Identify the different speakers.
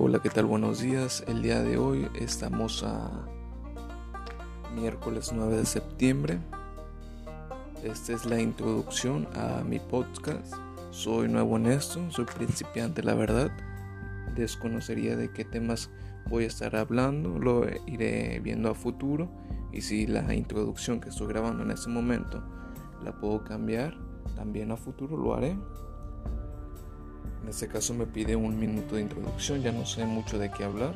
Speaker 1: Hola, ¿qué tal? Buenos días. El día de hoy estamos a miércoles 9 de septiembre. Esta es la introducción a mi podcast. Soy nuevo en esto, soy principiante, la verdad. Desconocería de qué temas voy a estar hablando, lo iré viendo a futuro. Y si la introducción que estoy grabando en este momento la puedo cambiar, también a futuro lo haré. En este caso me pide un minuto de introducción, ya no sé mucho de qué hablar.